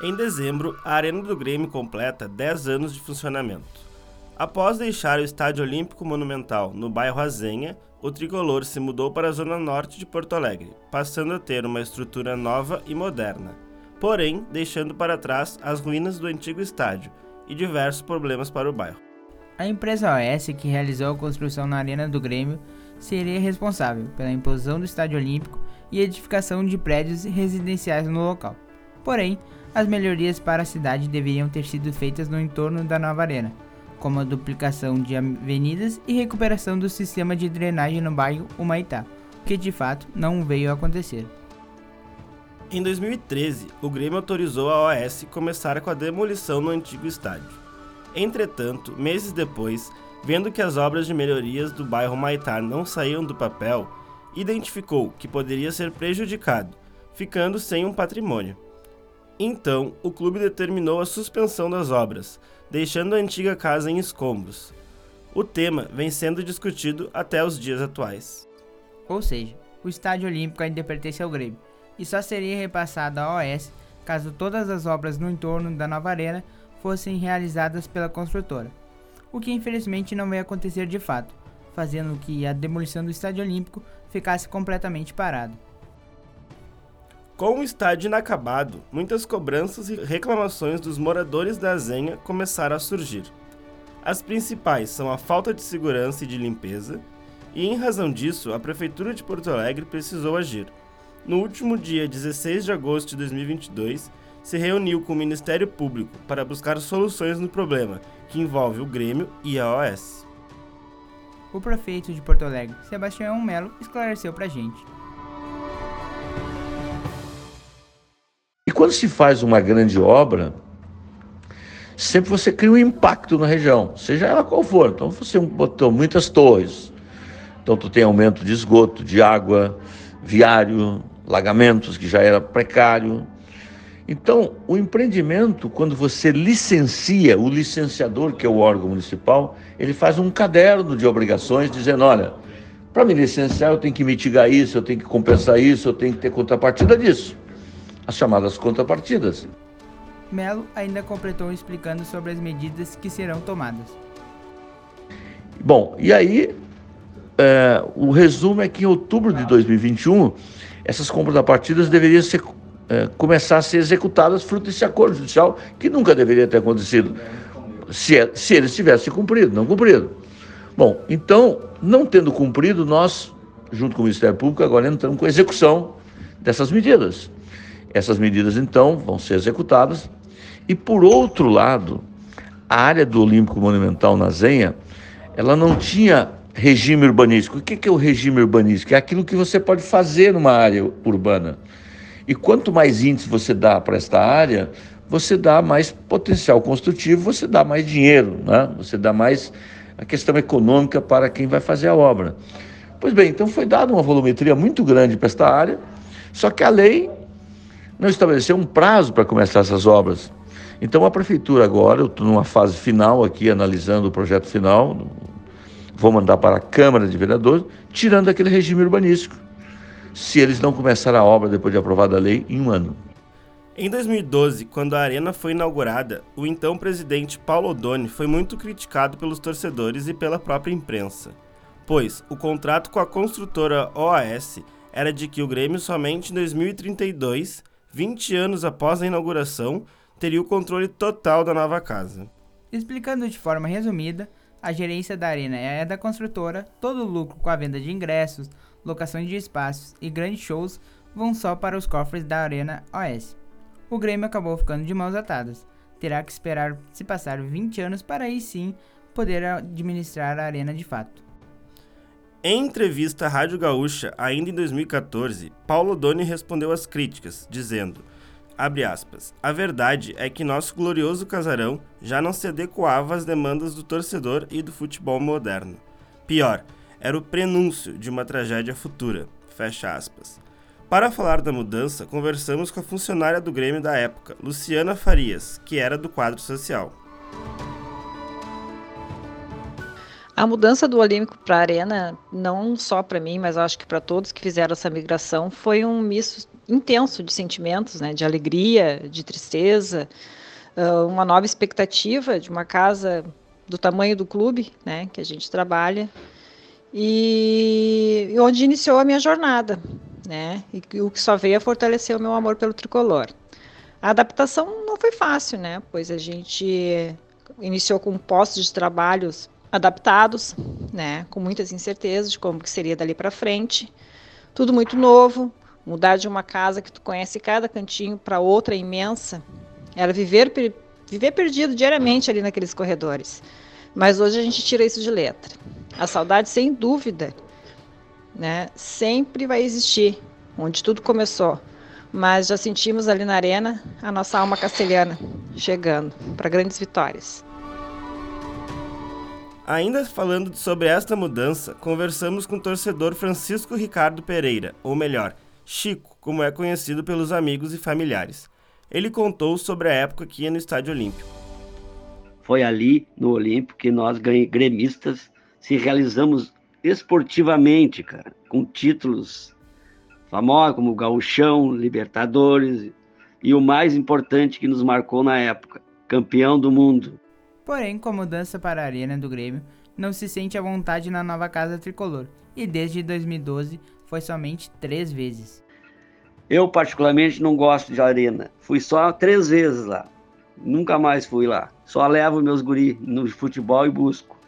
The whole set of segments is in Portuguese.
Em dezembro, a Arena do Grêmio completa 10 anos de funcionamento. Após deixar o Estádio Olímpico Monumental no bairro Azenha, o tricolor se mudou para a zona norte de Porto Alegre, passando a ter uma estrutura nova e moderna, porém deixando para trás as ruínas do antigo estádio e diversos problemas para o bairro. A empresa OS, que realizou a construção na Arena do Grêmio, seria responsável pela imposição do Estádio Olímpico e edificação de prédios residenciais no local. Porém, as melhorias para a cidade deveriam ter sido feitas no entorno da nova arena, como a duplicação de avenidas e recuperação do sistema de drenagem no bairro Humaitá, que de fato não veio a acontecer. Em 2013, o Grêmio autorizou a OAS começar com a demolição no antigo estádio. Entretanto, meses depois, vendo que as obras de melhorias do bairro Maitá não saíam do papel, identificou que poderia ser prejudicado, ficando sem um patrimônio. Então, o clube determinou a suspensão das obras, deixando a antiga casa em escombros. O tema vem sendo discutido até os dias atuais. Ou seja, o Estádio Olímpico ainda pertence ao Grêmio e só seria repassado à OS caso todas as obras no entorno da nova arena fossem realizadas pela construtora, o que infelizmente não vai acontecer de fato, fazendo que a demolição do Estádio Olímpico ficasse completamente parado. Com o estádio inacabado, muitas cobranças e reclamações dos moradores da Zenha começaram a surgir. As principais são a falta de segurança e de limpeza, e em razão disso, a Prefeitura de Porto Alegre precisou agir. No último dia 16 de agosto de 2022, se reuniu com o Ministério Público para buscar soluções no problema, que envolve o Grêmio e a OS. O prefeito de Porto Alegre, Sebastião Melo, esclareceu pra gente. Quando se faz uma grande obra, sempre você cria um impacto na região, seja ela qual for. Então você botou muitas torres, então tu tem aumento de esgoto, de água, viário, lagamentos que já era precário. Então, o empreendimento, quando você licencia, o licenciador, que é o órgão municipal, ele faz um caderno de obrigações dizendo, olha, para me licenciar eu tenho que mitigar isso, eu tenho que compensar isso, eu tenho que ter contrapartida disso as chamadas contrapartidas. Melo ainda completou explicando sobre as medidas que serão tomadas. Bom, e aí é, o resumo é que em outubro de 2021 essas contrapartidas deveriam ser, é, começar a ser executadas fruto desse acordo judicial que nunca deveria ter acontecido se, é, se eles tivessem cumprido, não cumprido. Bom, então, não tendo cumprido, nós, junto com o Ministério Público, agora entramos com a execução dessas medidas. Essas medidas, então, vão ser executadas. E, por outro lado, a área do Olímpico Monumental na Zenha, ela não tinha regime urbanístico. O que é o regime urbanístico? É aquilo que você pode fazer numa área urbana. E quanto mais índice você dá para esta área, você dá mais potencial construtivo, você dá mais dinheiro, né? você dá mais a questão econômica para quem vai fazer a obra. Pois bem, então foi dada uma volumetria muito grande para esta área, só que a lei não estabeleceu um prazo para começar essas obras. Então a prefeitura agora, eu estou numa fase final aqui, analisando o projeto final, vou mandar para a Câmara de Vereadores, tirando aquele regime urbanístico, se eles não começarem a obra depois de aprovada a lei em um ano. Em 2012, quando a arena foi inaugurada, o então presidente Paulo Odoni foi muito criticado pelos torcedores e pela própria imprensa, pois o contrato com a construtora OAS era de que o Grêmio somente em 2032 20 anos após a inauguração, teria o controle total da nova casa. Explicando de forma resumida, a gerência da arena é da construtora, todo o lucro com a venda de ingressos, locações de espaços e grandes shows vão só para os cofres da Arena OS. O Grêmio acabou ficando de mãos atadas. Terá que esperar se passar 20 anos para aí sim poder administrar a arena de fato. Em entrevista à Rádio Gaúcha, ainda em 2014, Paulo Doni respondeu às críticas, dizendo: aspas, A verdade é que nosso glorioso casarão já não se adequava às demandas do torcedor e do futebol moderno. Pior, era o prenúncio de uma tragédia futura. Fecha aspas. Para falar da mudança, conversamos com a funcionária do Grêmio da época, Luciana Farias, que era do quadro social. A mudança do Olímpico para a Arena, não só para mim, mas acho que para todos que fizeram essa migração, foi um misto intenso de sentimentos, né, de alegria, de tristeza, uma nova expectativa de uma casa do tamanho do clube, né, que a gente trabalha, e onde iniciou a minha jornada, né, e o que só veio a fortalecer o meu amor pelo tricolor. A adaptação não foi fácil, né, pois a gente iniciou com postos de trabalhos adaptados, né, com muitas incertezas de como que seria dali para frente. Tudo muito novo, mudar de uma casa que tu conhece cada cantinho para outra imensa, era viver viver perdido diariamente ali naqueles corredores. Mas hoje a gente tira isso de letra. A saudade, sem dúvida, né, sempre vai existir, onde tudo começou. Mas já sentimos ali na arena a nossa alma castelhana chegando para grandes vitórias. Ainda falando sobre esta mudança, conversamos com o torcedor Francisco Ricardo Pereira, ou melhor, Chico, como é conhecido pelos amigos e familiares. Ele contou sobre a época que ia no Estádio Olímpico. Foi ali, no Olímpico, que nós gremistas se realizamos esportivamente, cara, com títulos famosos como Gauchão, Libertadores e o mais importante que nos marcou na época, campeão do mundo. Porém, com a mudança para a Arena do Grêmio, não se sente à vontade na nova casa tricolor e desde 2012 foi somente três vezes. Eu, particularmente, não gosto de arena. Fui só três vezes lá. Nunca mais fui lá. Só levo meus guri no futebol e busco.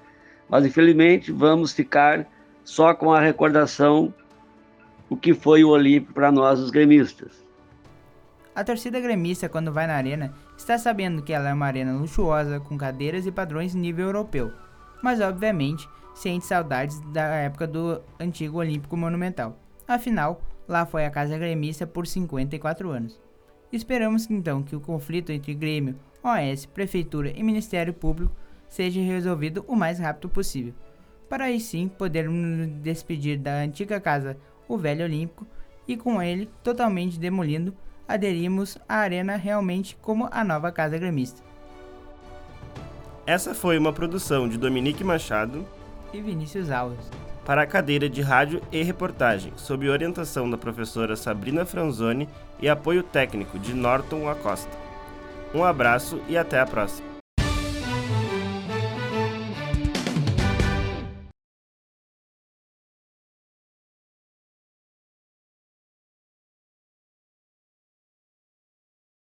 Mas, infelizmente, vamos ficar só com a recordação o que foi o Olímpico para nós, os gremistas. A torcida gremista, quando vai na arena, está sabendo que ela é uma arena luxuosa, com cadeiras e padrões nível europeu. Mas, obviamente, sente saudades da época do antigo Olímpico Monumental. Afinal, Lá foi a casa gremista por 54 anos. Esperamos então que o conflito entre Grêmio, OS, Prefeitura e Ministério Público seja resolvido o mais rápido possível, para aí sim podermos nos despedir da antiga casa, o Velho Olímpico, e com ele totalmente demolindo, aderimos à arena realmente como a nova casa gremista. Essa foi uma produção de Dominique Machado e Vinícius Alves para a cadeira de rádio e reportagem, sob orientação da professora Sabrina Franzoni e apoio técnico de Norton Acosta. Um abraço e até a próxima.